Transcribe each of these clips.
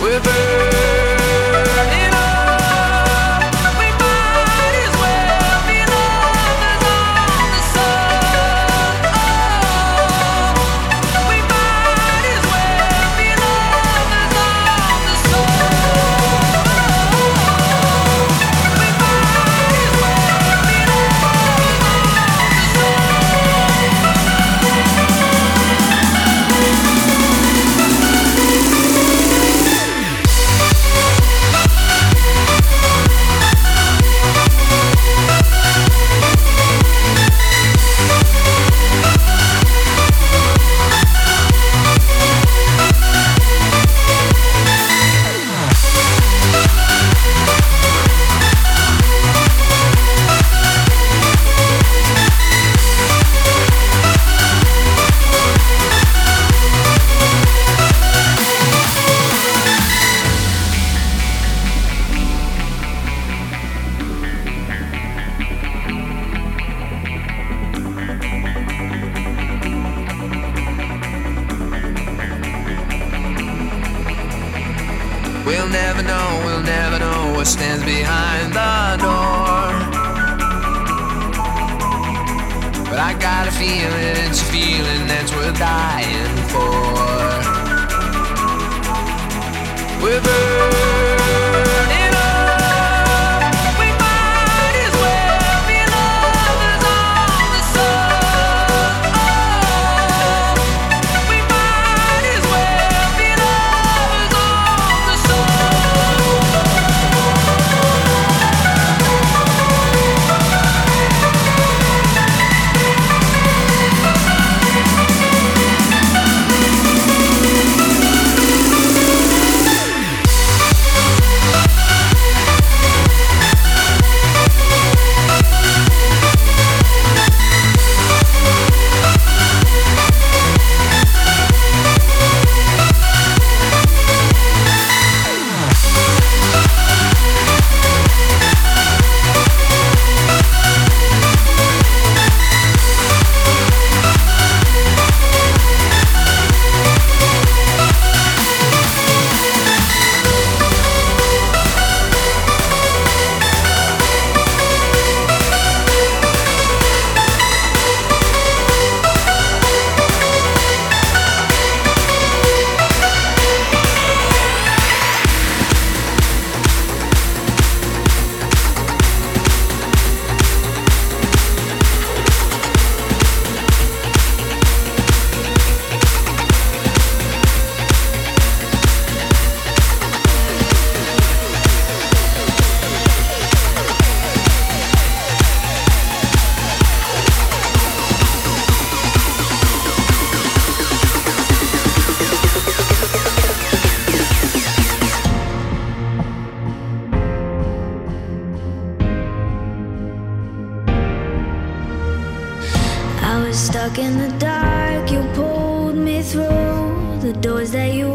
We're burning.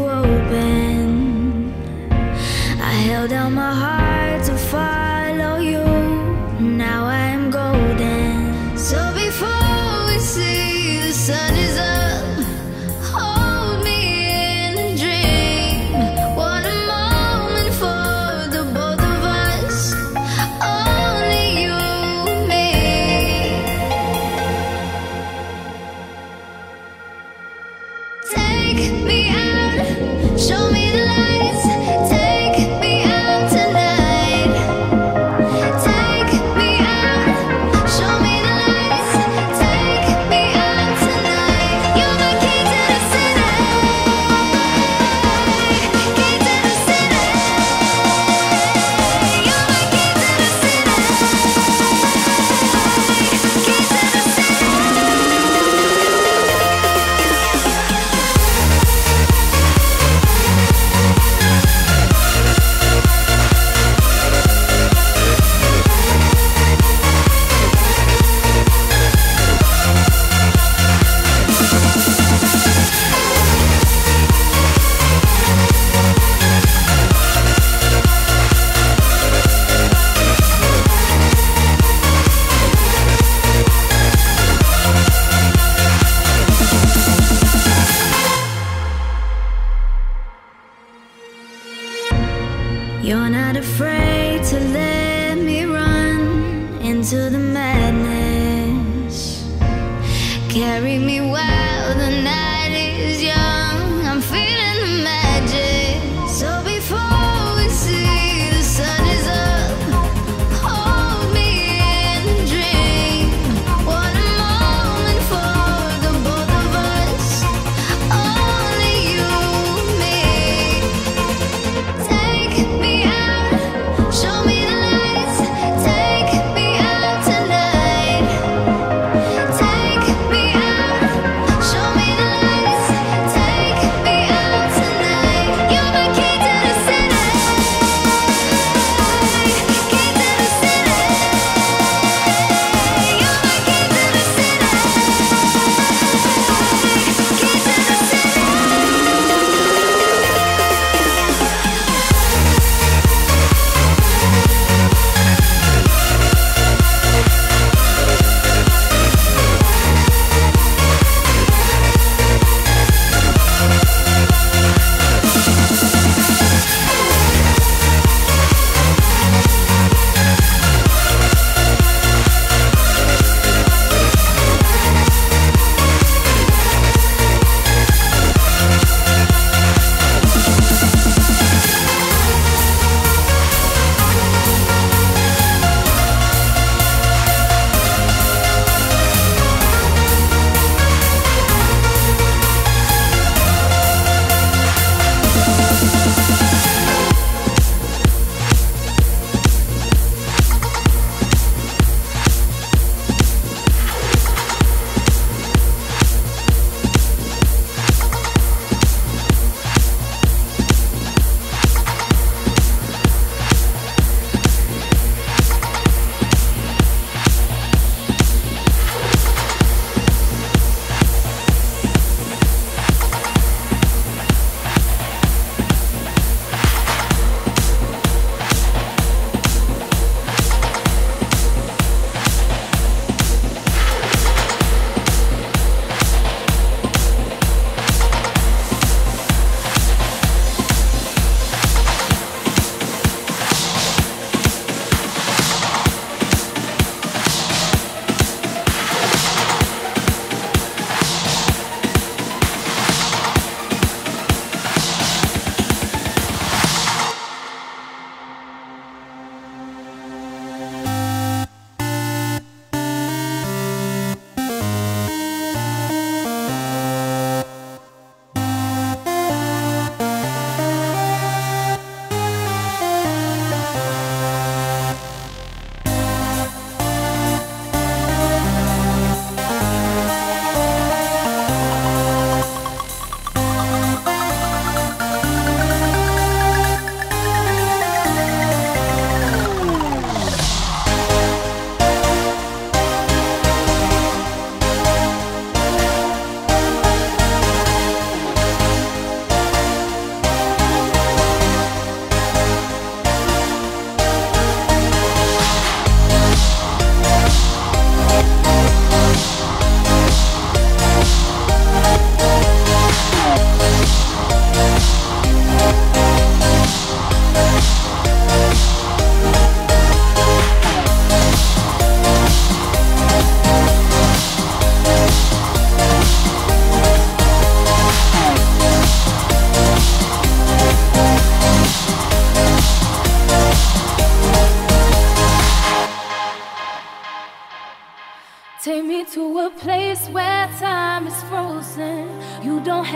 open. I held out my heart to fight.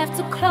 Next to me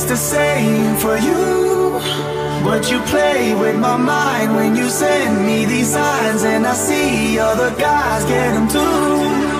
just the same for you. But you play with my mind when you send me these signs, and I see other guys get them too.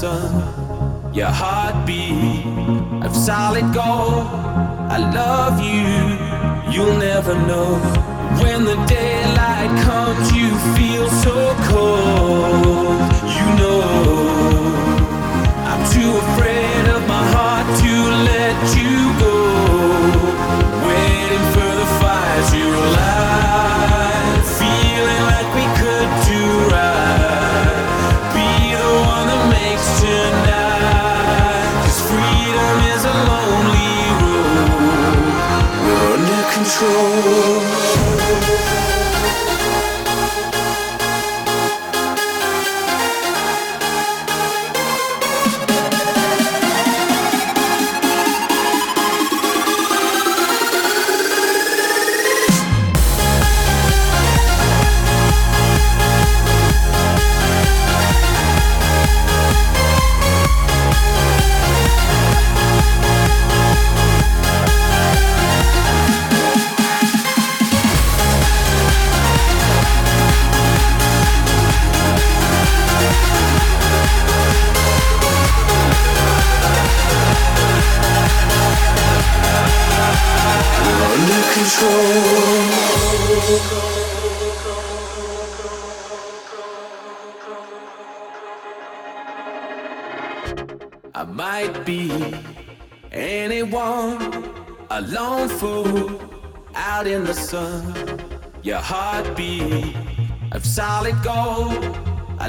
sun, your heartbeat of solid gold. I love you, you'll never know. When the daylight comes, you feel so cold.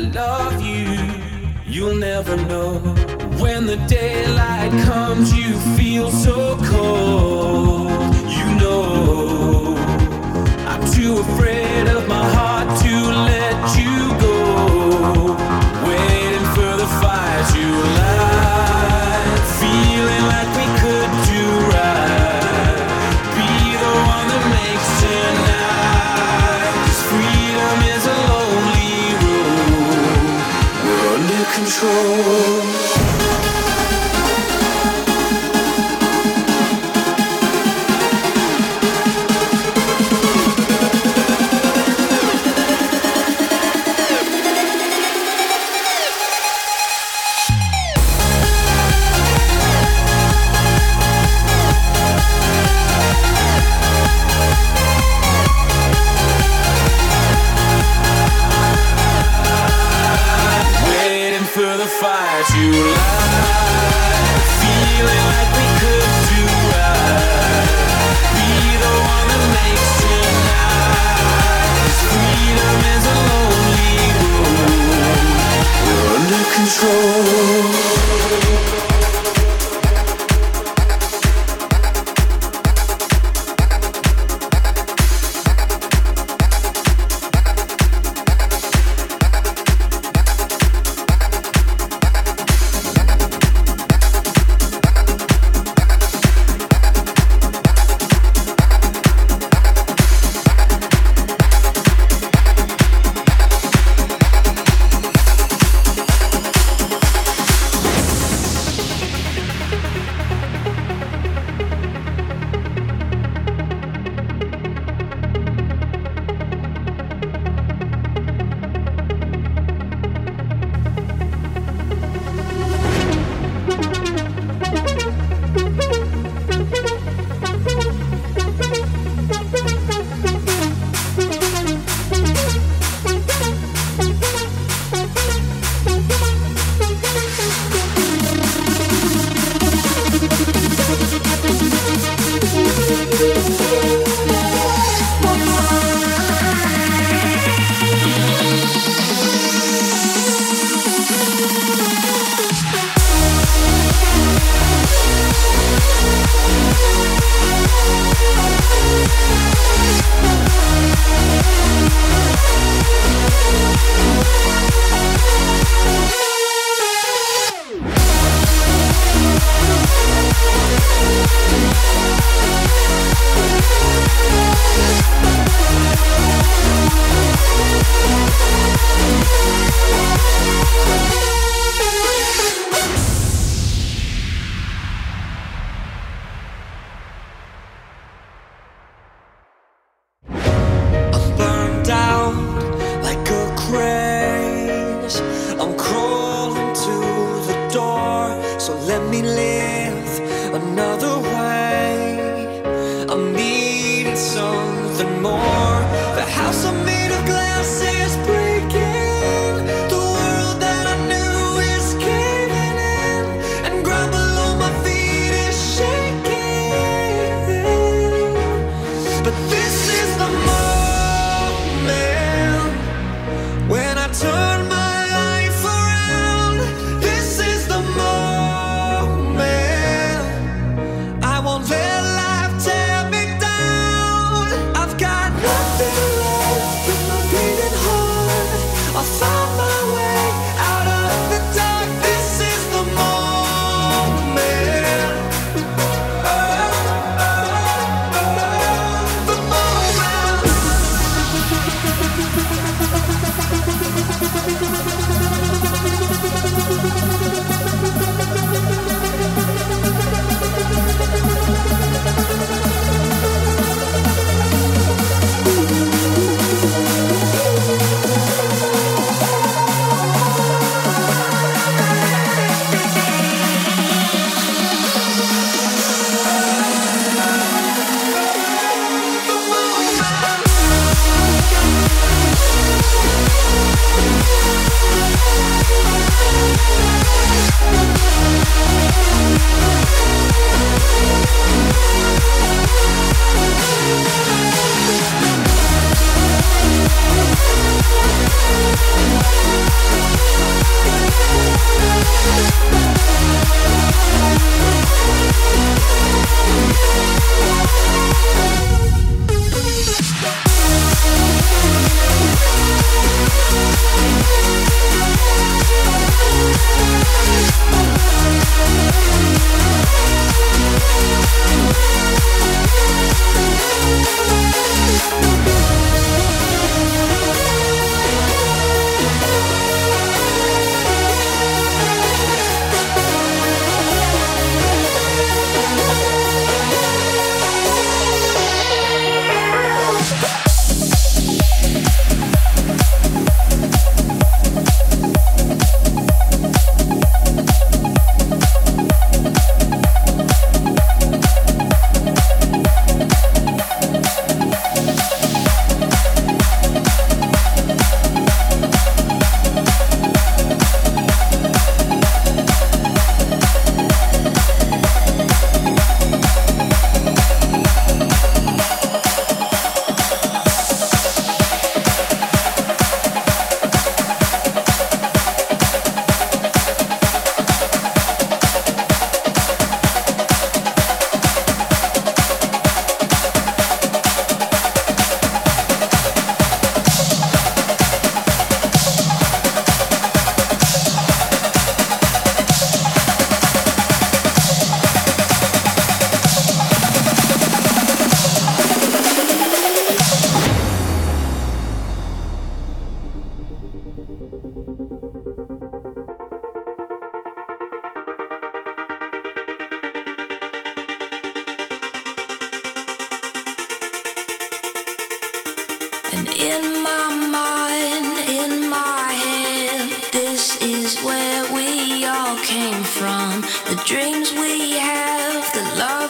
love you, you'll never know. When the daylight comes, you feel so.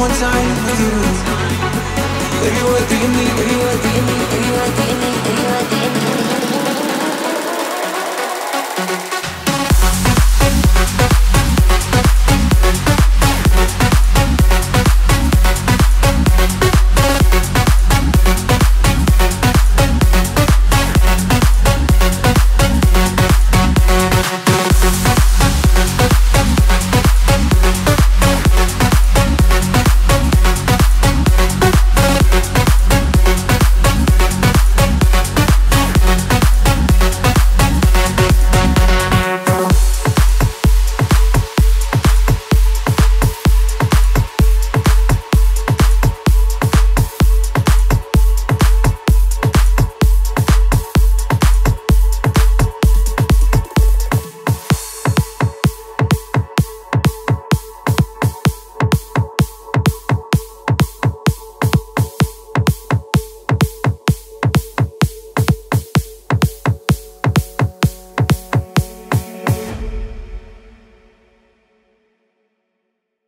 more time with you. Baby, what do you mean? Baby, what do you mean? Baby, what do you mean?